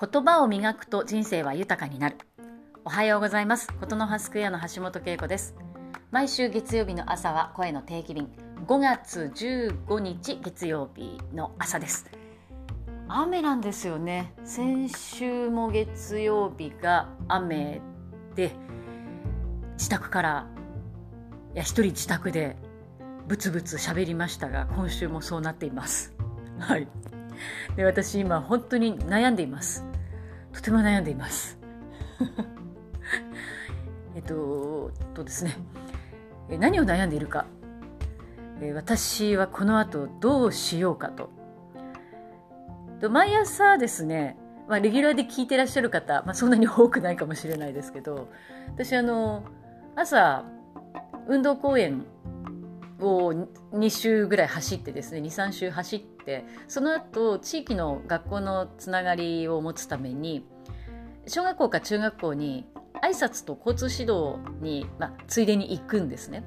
言葉を磨くと人生は豊かになる。おはようございます。ことの葉スクエアの橋本恵子です。毎週月曜日の朝は声の定期便。5月15日月曜日の朝です。雨なんですよね。先週も月曜日が雨で自宅からいや一人自宅でブツブツ喋りましたが今週もそうなっています。はい。で私今本当に悩んでいます。とても悩んでいます。えっととですね。何を悩んでいるか。私はこの後どうしようかと。毎朝ですね、まあ、レギュラーで聞いてらっしゃる方、まあ、そんなに多くないかもしれないですけど私あの朝運動公園を2週ぐらい走ってですね23週走ってその後地域の学校のつながりを持つために小学校か中学校に挨拶と交通指導に、まあ、ついでに行くんですね。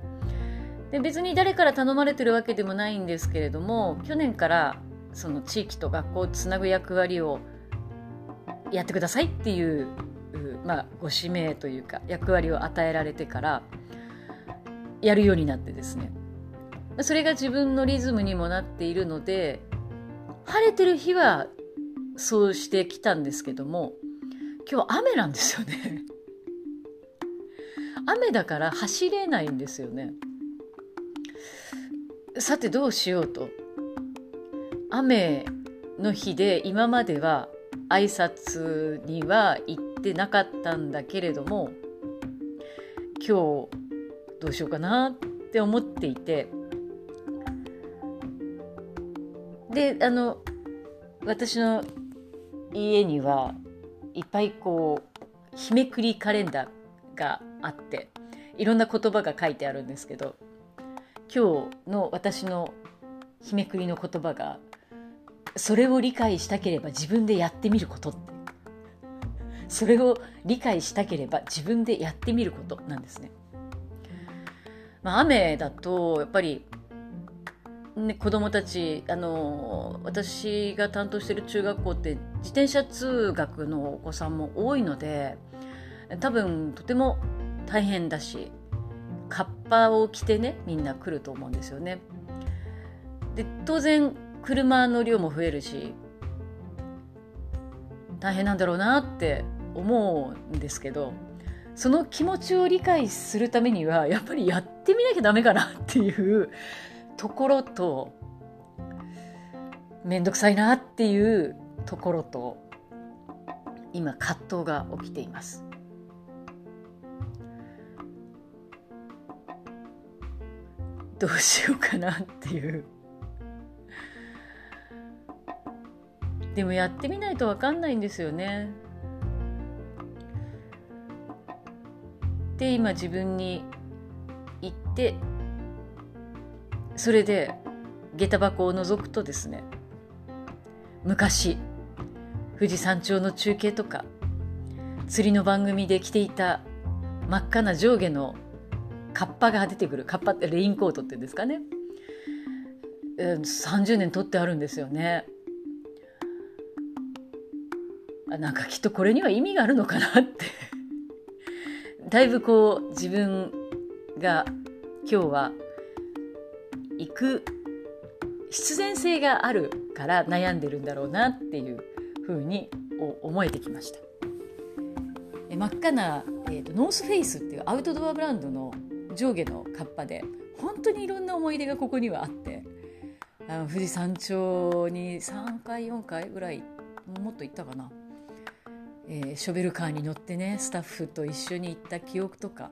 で別に誰から頼まれてるわけでもないんですけれども去年からその地域と学校をつなぐ役割をやってくださいっていう、まあ、ご指名というか役割を与えられてからやるようになってですねそれが自分のリズムにもなっているので晴れてる日はそうしてきたんですけども今日雨なんですよね。雨だから走れないんですよね。さてどうしようと。雨の日で今までは挨拶には行ってなかったんだけれども今日どうしようかなって思っていてであの私の家にはいっぱいこう日めくりカレンダーがあっていろんな言葉が書いてあるんですけど今日の私の日めくりの言葉がそれを理解したければ自分でやってみることってそれを理解したければ自分でやってみることなんですね。まあ、雨だとやっぱりね、子供たちあの私が担当してる中学校って自転車通学のお子さんも多いので多分とても大変だしカッパを着てねみんな来ると思うんですよね。で当然車の量も増えるし大変なんだろうなって思うんですけどその気持ちを理解するためにはやっぱりやってみなきゃダメかなっていうところと面倒くさいなっていうところと今葛藤が起きています。どうしようかなっていうでもやってみないと分かんないんですよね。で今自分に言ってそれで下駄箱を覗くとですね昔富士山頂の中継とか釣りの番組で着ていた真っ赤な上下のカッパが出てくるカッパってレインコートって言うんですかね、30年取ってあるんですよね。なんかきっとこれには意味があるのかなって。だいぶこう自分が今日は行く必然性があるから悩んでるんだろうなっていうふうに思えてきました。真っ赤な、えーと、ノースフェイスっていうアウトドアブランドの上下のカッパで本当にいろんな思い出がここにはあってあの富士山頂に3回4回ぐらいもっと行ったかな。えー、ショベルカーに乗ってねスタッフと一緒に行った記憶とか。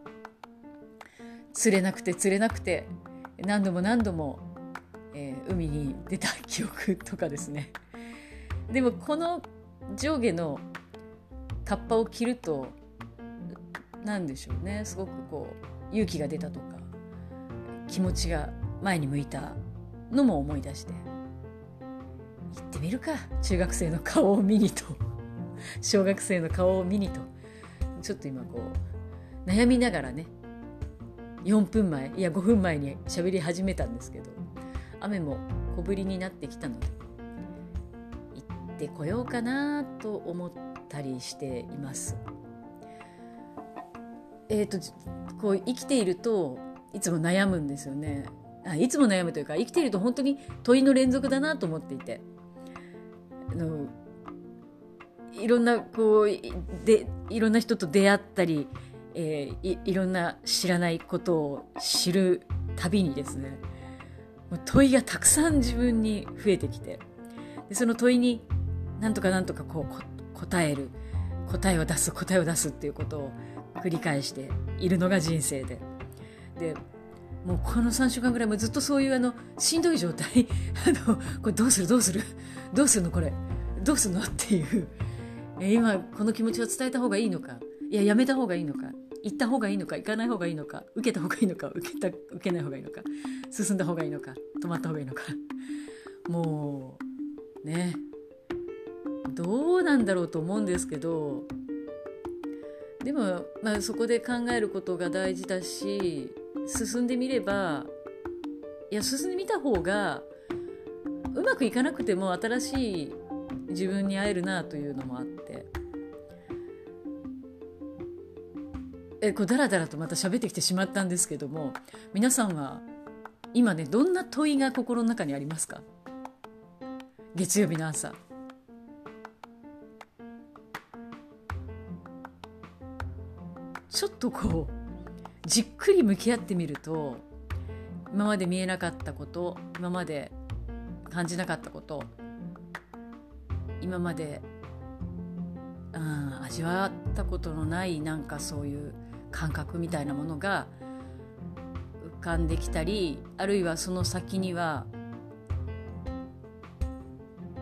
釣れなくて釣れなくて何度も何度も、えー、海に出た記憶とかですね。でもこの上下のカッパを着ると何でしょうね。すごくこう勇気が出たとか気持ちが前に向いたのも思い出して。行ってみるか。中学生の顔を見にと。小学生の顔を見にと。ちょっと今こう悩みながらね4分前いや5分前に喋り始めたんですけど雨も小降りになってきたので行ってこようかなと思ったりしています。えーと、こう生きているといつも悩むんですよねあいつも悩むというか生きていると本当に問いの連続だなと思っていてあのいろんなこうでいろんな人と出会ったり、えー、いろんな知らないことを知るたびにですねもう問いがたくさん自分に増えてきてでその問いになんとかなんとかこう答える答えを出す答えを出すっていうことを繰り返しているのが人生で。でもうこの3週間ぐらいもずっとそういうあのしんどい状態 あのこれどうするどうするどうするのこれどうするのっていう今この気持ちを伝えた方がいいのかいややめた方がいいのか行った方がいいのか行かない方がいいのか受けた方がいいのか受けた受けない方がいいのか進んだ方がいいのか止まった方がいいのか。もうねどうなんだろうと思うんですけどでも、まあ、そこで考えることが大事だし進んでみればいや進んでみた方がうまくいかなくても新しい自分に会えるなというのもあって。えこうだらだらとまた喋ってきてしまったんですけども皆さんは今ねどんな問いが心の中にありますか？月曜日の朝。ちょっとこうじっくり向き合ってみると今まで見えなかったこと今まで感じなかったこと今まで、うん、味わったことのないなんかそういう感覚みたいなものが浮かんできたりあるいはその先には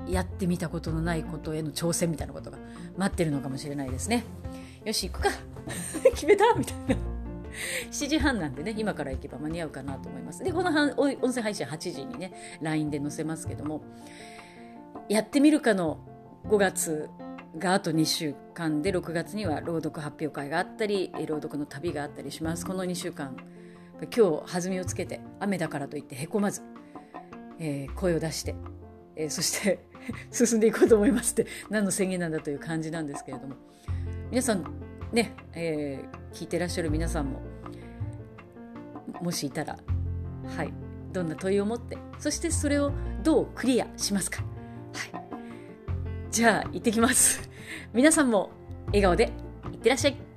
やってみたことのないことへの挑戦みたいなことが待ってるのかもしれないですね。よし行くか。決めた。みたいな。7時半なんでね今から行けば間に合うかなと思います。でこの音声配信8時にね LINE で載せますけどもやってみるかの5月があと2週間で6月には朗読発表会があったり朗読の旅があったりします。この2週間今日弾みをつけて雨だからといってへこまず、えー、声を出して、えー、そして 進んでいこうと思いますって何の宣言なんだという感じなんですけれども。皆さんね、えー、聞いてらっしゃる皆さんももしいたらはいどんな問いを持ってそしてそれをどうクリアしますか、じゃあ行ってきます。皆さんも笑顔でいってらっしゃい。